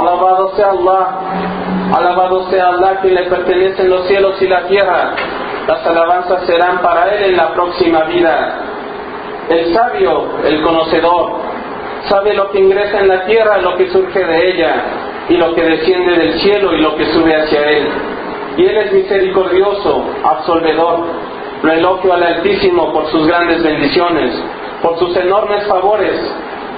Alabado sea Allah, alabado sea Allah que le pertenecen los cielos y la tierra. Las alabanzas serán para Él en la próxima vida. El sabio, el conocedor, sabe lo que ingresa en la tierra, lo que surge de ella, y lo que desciende del cielo y lo que sube hacia Él. Y Él es misericordioso, absolvedor. Lo elogio al Altísimo por sus grandes bendiciones, por sus enormes favores,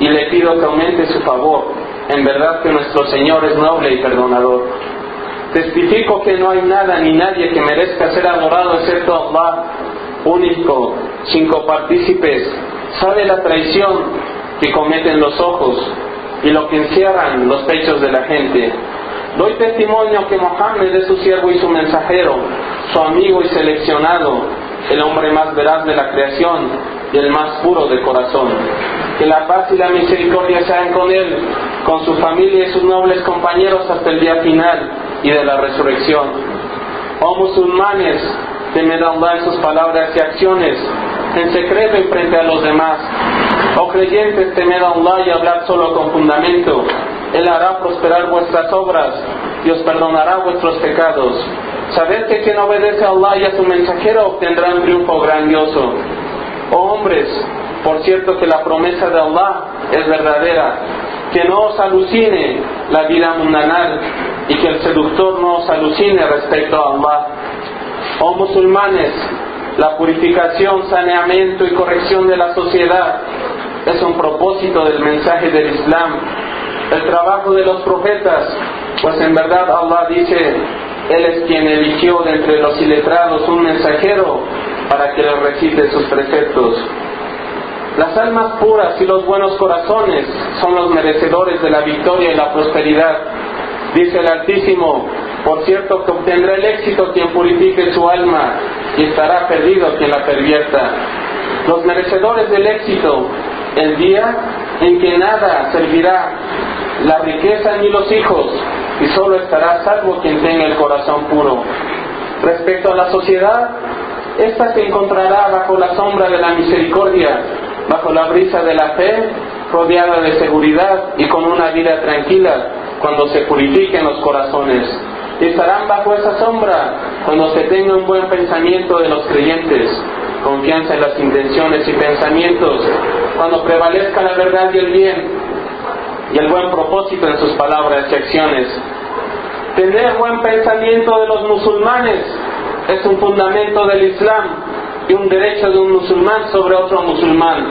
y le pido que aumente su favor. En verdad que nuestro Señor es noble y perdonador. Testifico que no hay nada ni nadie que merezca ser adorado excepto Allah, único, sin copartícipes. Sabe la traición que cometen los ojos y lo que encierran los pechos de la gente. Doy testimonio que Mohammed es su siervo y su mensajero, su amigo y seleccionado, el hombre más veraz de la creación y el más puro de corazón. Que la paz y la misericordia sean con él, con su familia y sus nobles compañeros hasta el día final y de la resurrección. Oh musulmanes, temed Allah en sus palabras y acciones, en secreto y frente a los demás. Oh creyentes, temed Allah y hablad solo con fundamento. Él hará prosperar vuestras obras y os perdonará vuestros pecados. Sabed que quien obedece a Allah y a su mensajero obtendrá un triunfo grandioso. Oh hombres, por cierto que la promesa de Allah es verdadera, que no os alucine la vida mundanal y que el seductor no os alucine respecto a Allah. Oh musulmanes, la purificación, saneamiento y corrección de la sociedad es un propósito del mensaje del Islam, el trabajo de los profetas, pues en verdad Allah dice, Él es quien eligió de entre los iletrados un mensajero para que les recite sus preceptos. Las almas puras y los buenos corazones son los merecedores de la victoria y la prosperidad. Dice el Altísimo, por cierto que obtendrá el éxito quien purifique su alma y estará perdido quien la pervierta. Los merecedores del éxito, el día en que nada servirá, la riqueza ni los hijos, y solo estará salvo quien tenga el corazón puro. Respecto a la sociedad, ésta se encontrará bajo la sombra de la misericordia, bajo la brisa de la fe, rodeada de seguridad y con una vida tranquila cuando se purifiquen los corazones. Estarán bajo esa sombra cuando se tenga un buen pensamiento de los creyentes, confianza en las intenciones y pensamientos, cuando prevalezca la verdad y el bien, y el buen propósito en sus palabras y acciones. Tener buen pensamiento de los musulmanes es un fundamento del Islam y un derecho de un musulmán sobre otro musulmán.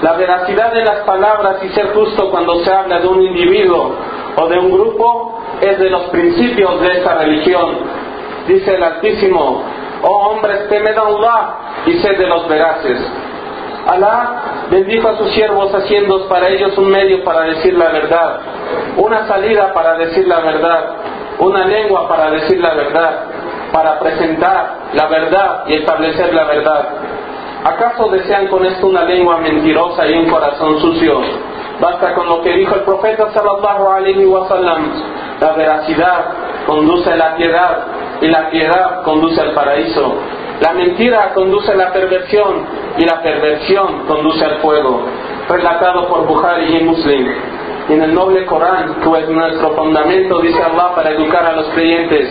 La veracidad de las palabras y ser justo cuando se habla de un individuo o de un grupo es de los principios de esta religión. Dice el Altísimo, oh hombres, temed a Allah y sed de los veraces. Alá bendijo a sus siervos haciendo para ellos un medio para decir la verdad, una salida para decir la verdad, una lengua para decir la verdad, para presentar la verdad y establecer la verdad. ¿Acaso desean con esto una lengua mentirosa y un corazón sucio? Basta con lo que dijo el profeta sallallahu alaihi wasallam. La veracidad conduce a la piedad y la piedad conduce al paraíso. La mentira conduce a la perversión y la perversión conduce al fuego. Relatado por Bukhari y Muslim. En el noble Corán, que es nuestro fundamento, dice Allah para educar a los creyentes.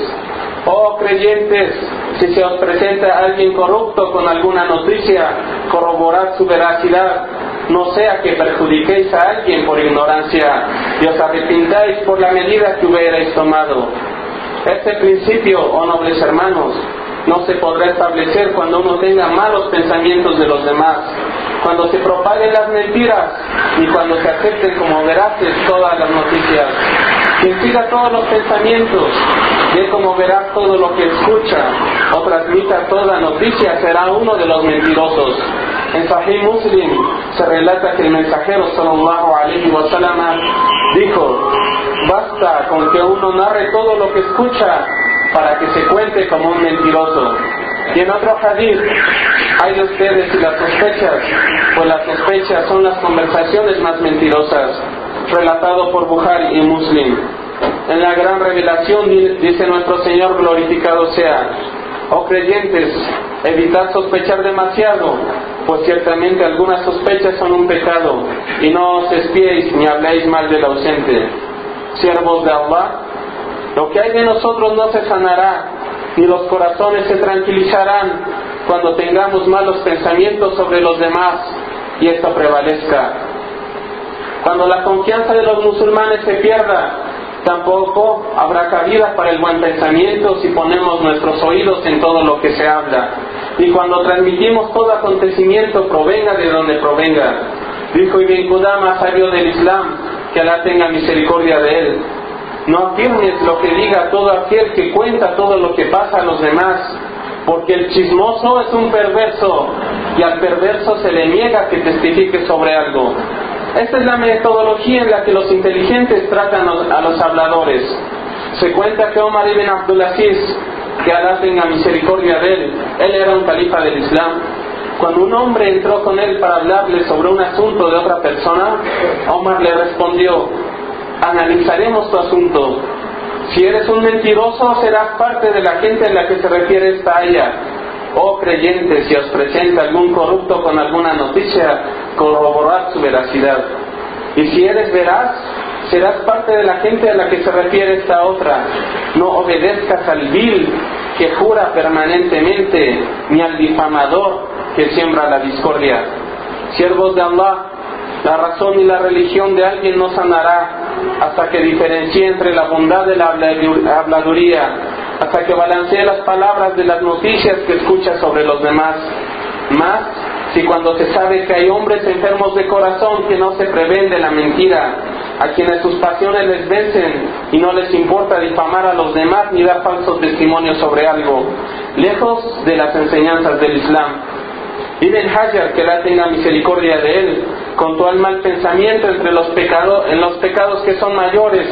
Oh creyentes, si se os presenta alguien corrupto con alguna noticia, corroborad su veracidad, no sea que perjudiquéis a alguien por ignorancia y os arrepintáis por la medida que hubierais tomado. Este principio, oh nobles hermanos, no se podrá establecer cuando uno tenga malos pensamientos de los demás, cuando se propaguen las mentiras y cuando se acepten como veraces todas las noticias. Siga todos los pensamientos, ve como verás todo lo que escucha o transmita toda noticia, será uno de los mentirosos. En Sahih Muslim se relata que el mensajero sallallahu alaihi wasallam dijo, basta con que uno narre todo lo que escucha para que se cuente como un mentiroso. Y en otro hadith, hay de ustedes y las sospechas, pues las sospechas son las conversaciones más mentirosas, relatado por Bukhari y Muslim. En la gran revelación dice nuestro Señor glorificado sea, oh creyentes, evitad sospechar demasiado, pues ciertamente algunas sospechas son un pecado, y no os espiéis ni habléis mal del ausente. siervos de Allah, lo que hay de nosotros no se sanará, ni los corazones se tranquilizarán cuando tengamos malos pensamientos sobre los demás y esto prevalezca. Cuando la confianza de los musulmanes se pierda, tampoco habrá cabida para el buen pensamiento si ponemos nuestros oídos en todo lo que se habla. Y cuando transmitimos todo acontecimiento, provenga de donde provenga. Dijo Ibn Qudama, sabio del Islam, que Alá tenga misericordia de él. No afirmes lo que diga todo aquel que cuenta todo lo que pasa a los demás, porque el chismoso es un perverso y al perverso se le niega que testifique sobre algo. Esta es la metodología en la que los inteligentes tratan a los habladores. Se cuenta que Omar ibn Abdulaziz, que Alá tenga misericordia de él, él era un califa del Islam. Cuando un hombre entró con él para hablarle sobre un asunto de otra persona, Omar le respondió, analizaremos tu asunto. Si eres un mentiroso, serás parte de la gente en la que se refiere esta aya. Oh creyentes, si os presenta algún corrupto con alguna noticia, corroborad su veracidad. Y si eres veraz, serás parte de la gente a la que se refiere esta otra. No obedezcas al vil que jura permanentemente, ni al difamador que siembra la discordia. Siervos de Allah, la razón y la religión de alguien no sanará hasta que diferencie entre la bondad de la habladuría, hasta que balancee las palabras de las noticias que escucha sobre los demás. Más si cuando se sabe que hay hombres enfermos de corazón que no se prevén de la mentira, a quienes sus pasiones les vencen y no les importa difamar a los demás ni dar falsos testimonios sobre algo, lejos de las enseñanzas del Islam. el Hajar, que la tenga misericordia de él, contó el mal pensamiento entre los pecados, en los pecados que son mayores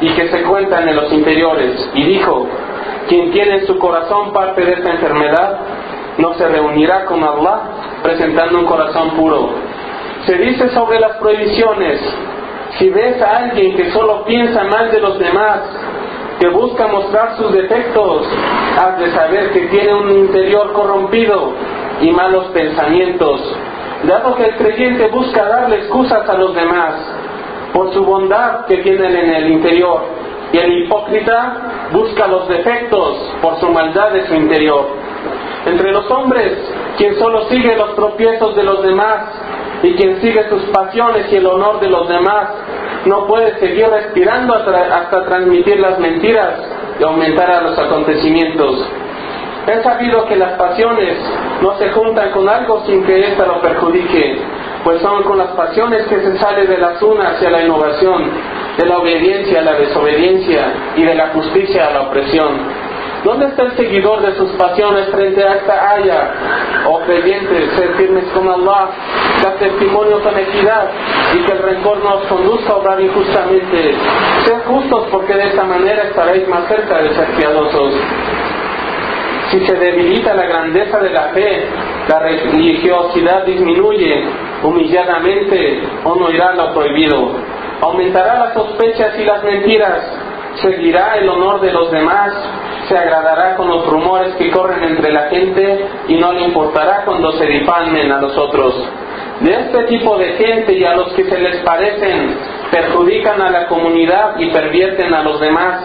y que se cuentan en los interiores, y dijo, quien tiene en su corazón parte de esta enfermedad, no se reunirá con Allah presentando un corazón puro. Se dice sobre las prohibiciones, si ves a alguien que solo piensa mal de los demás, que busca mostrar sus defectos, has de saber que tiene un interior corrompido y malos pensamientos, dado que el creyente busca darle excusas a los demás por su bondad que tienen en el interior, y el hipócrita busca los defectos por su maldad de su interior. Entre los hombres, quien solo sigue los tropiezos de los demás y quien sigue sus pasiones y el honor de los demás, no puede seguir respirando hasta, transmitir las mentiras y aumentar a los acontecimientos. He sabido que las pasiones no se juntan con algo sin que ésta lo perjudique, pues son con las pasiones que se sale de la zona hacia la innovación, de la obediencia a la desobediencia y de la justicia a la opresión. ¿Dónde está el seguidor de sus pasiones frente a esta haya? Oh creyentes, ser firmes con Allah, dar testimonio con equidad y que el rencor no os conduzca a obrar injustamente. Sed justos porque de esta manera estaréis más cerca de ser piadosos. Si se debilita la grandeza de la fe, la religiosidad disminuye, humilladamente o no irá lo prohibido. Aumentará las sospechas y las mentiras, seguirá el honor de los demás se agradará con los rumores que corren entre la gente y no le importará cuando se difamen a los otros. De este tipo de gente y a los que se les parecen, perjudican a la comunidad y pervierten a los demás,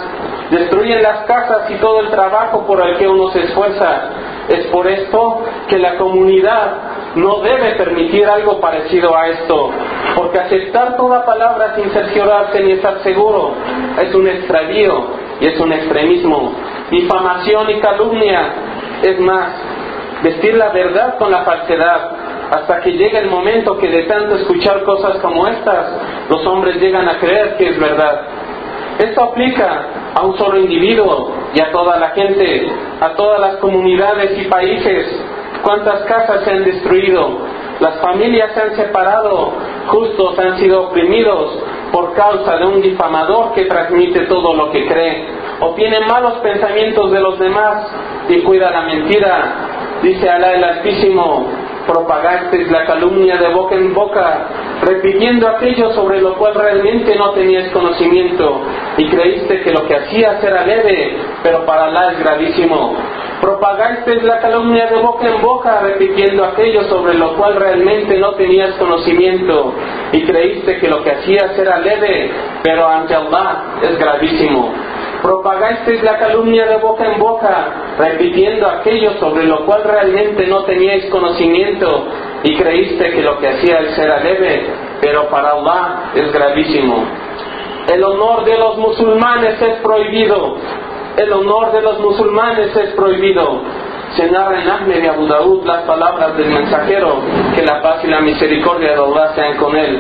destruyen las casas y todo el trabajo por el que uno se esfuerza. Es por esto que la comunidad no debe permitir algo parecido a esto, porque aceptar toda palabra sin cerciorarse ni estar seguro es un extravío y es un extremismo difamación y calumnia. Es más, vestir la verdad con la falsedad, hasta que llega el momento que de tanto escuchar cosas como estas, los hombres llegan a creer que es verdad. Esto aplica a un solo individuo y a toda la gente, a todas las comunidades y países. ¿Cuántas casas se han destruido? Las familias se han separado, justos han sido oprimidos por causa de un difamador que transmite todo lo que cree o tiene malos pensamientos de los demás y cuida la mentira. Dice Alá el Altísimo, propagasteis la calumnia de boca en boca, repitiendo aquello sobre lo cual realmente no tenías conocimiento y creíste que lo que hacías era leve, pero para Alá es gravísimo. Propagaste la calumnia de boca en boca, repitiendo aquello sobre lo cual realmente no tenías conocimiento y creíste que lo que hacías era leve, pero ante Allah es gravísimo. Propagasteis la calumnia de boca en boca, repitiendo aquello sobre lo cual realmente no teníais conocimiento y creíste que lo que hacíais era leve, pero para Allah es gravísimo. El honor de los musulmanes es prohibido, el honor de los musulmanes es prohibido. Se narra en Ahmed y Abu Daud las palabras del mensajero, que la paz y la misericordia de Allah sean con él.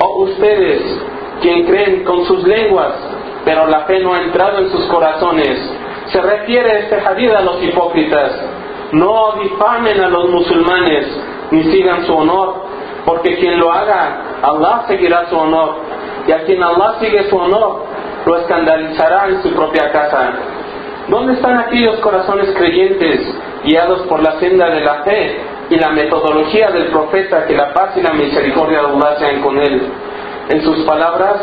Oh, ustedes, quien creen con sus lenguas, pero la fe no ha entrado en sus corazones. Se refiere este hadith a los hipócritas. No difamen a los musulmanes, ni sigan su honor, porque quien lo haga, Allah seguirá su honor. Y a quien Allah sigue su honor, lo escandalizará en su propia casa. ¿Dónde están aquellos corazones creyentes, guiados por la senda de la fe y la metodología del profeta, que la paz y la misericordia de con él? En sus palabras,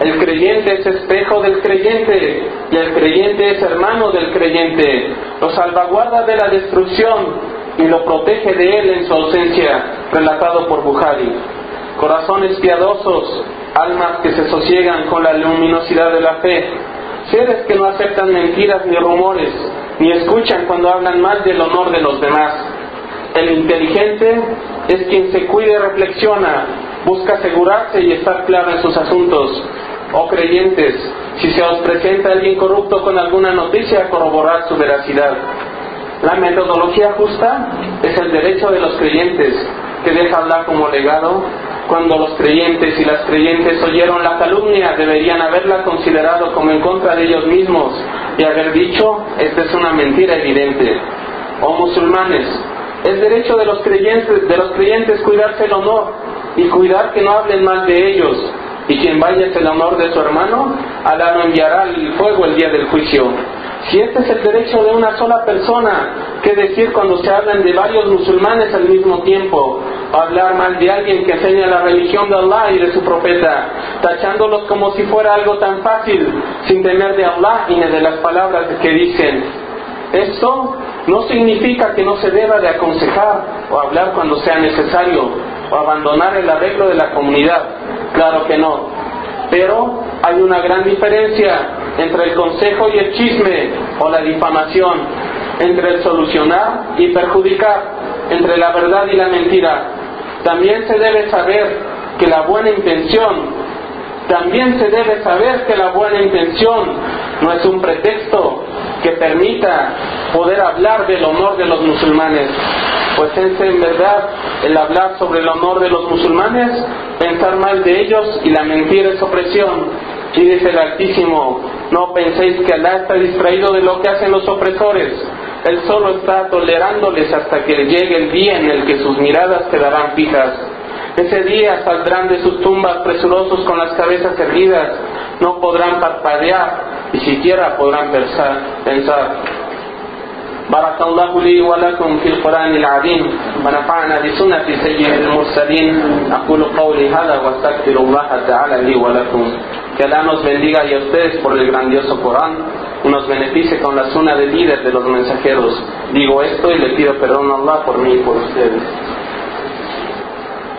el creyente es espejo del creyente y el creyente es hermano del creyente. Lo salvaguarda de la destrucción y lo protege de él en su ausencia, relatado por Bukhari. Corazones piadosos, almas que se sosiegan con la luminosidad de la fe, seres que no aceptan mentiras ni rumores, ni escuchan cuando hablan mal del honor de los demás. El inteligente es quien se cuida y reflexiona, busca asegurarse y estar claro en sus asuntos. Oh creyentes, si se os presenta alguien corrupto con alguna noticia, corroborar su veracidad. La metodología justa es el derecho de los creyentes que deja hablar como legado cuando los creyentes y las creyentes oyeron la calumnia, deberían haberla considerado como en contra de ellos mismos y haber dicho, esta es una mentira evidente. Oh musulmanes, es derecho de los creyentes, de los creyentes cuidarse el honor y cuidar que no hablen mal de ellos. Y quien vaya el honor de su hermano, Alá no enviará el fuego el día del juicio. Si este es el derecho de una sola persona, ¿qué decir cuando se hablan de varios musulmanes al mismo tiempo? Hablar mal de alguien que enseña la religión de Allah y de su profeta, tachándolos como si fuera algo tan fácil, sin temer de Allah y de las palabras que dicen. Esto no significa que no se deba de aconsejar o hablar cuando sea necesario o abandonar el arreglo de la comunidad. Claro que no. Pero hay una gran diferencia entre el consejo y el chisme o la difamación, entre el solucionar y perjudicar, entre la verdad y la mentira. También se debe saber que la buena intención, también se debe saber que la buena intención no es un pretexto que permita poder hablar del honor de los musulmanes, pues es en verdad el hablar sobre el honor de los musulmanes, pensar mal de ellos y la mentira es opresión. Y dice el Altísimo, no penséis que Alá está distraído de lo que hacen los opresores. Él solo está tolerándoles hasta que llegue el día en el que sus miradas quedarán fijas. Ese día saldrán de sus tumbas presurosos con las cabezas erguidas, no podrán parpadear y siquiera podrán pensar. pensar. بارك الله لي ولكم في القرآن العظيم ونفعنا بسنة سيد المرسلين أقول قولي هذا واستغفر الله تعالى لي ولكم Que Allah nos bendiga y a ustedes por el grandioso Corán y nos beneficie con la suna de líder de los mensajeros. Digo esto y le pido perdón a Allah por mí y por ustedes.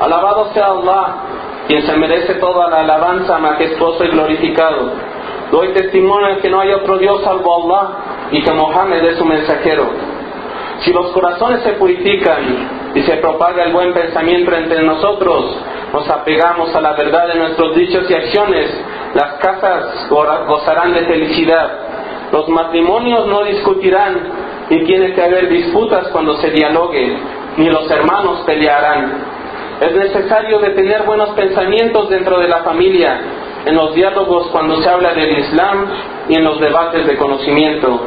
Alabado sea Allah, quien se merece toda la alabanza majestuoso y glorificado. Doy testimonio que no hay otro Dios salvo Allah y que Mohammed es su mensajero. Si los corazones se purifican y se propaga el buen pensamiento entre nosotros, nos apegamos a la verdad de nuestros dichos y acciones, las casas gozarán de felicidad, los matrimonios no discutirán, ni tiene que haber disputas cuando se dialogue, ni los hermanos pelearán. Es necesario de tener buenos pensamientos dentro de la familia, en los diálogos cuando se habla del Islam y en los debates de conocimiento.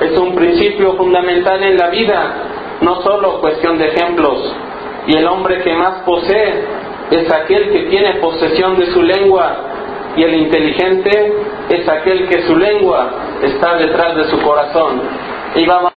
Es un principio fundamental en la vida, no solo cuestión de ejemplos. Y el hombre que más posee es aquel que tiene posesión de su lengua y el inteligente es aquel que su lengua está detrás de su corazón. Y vamos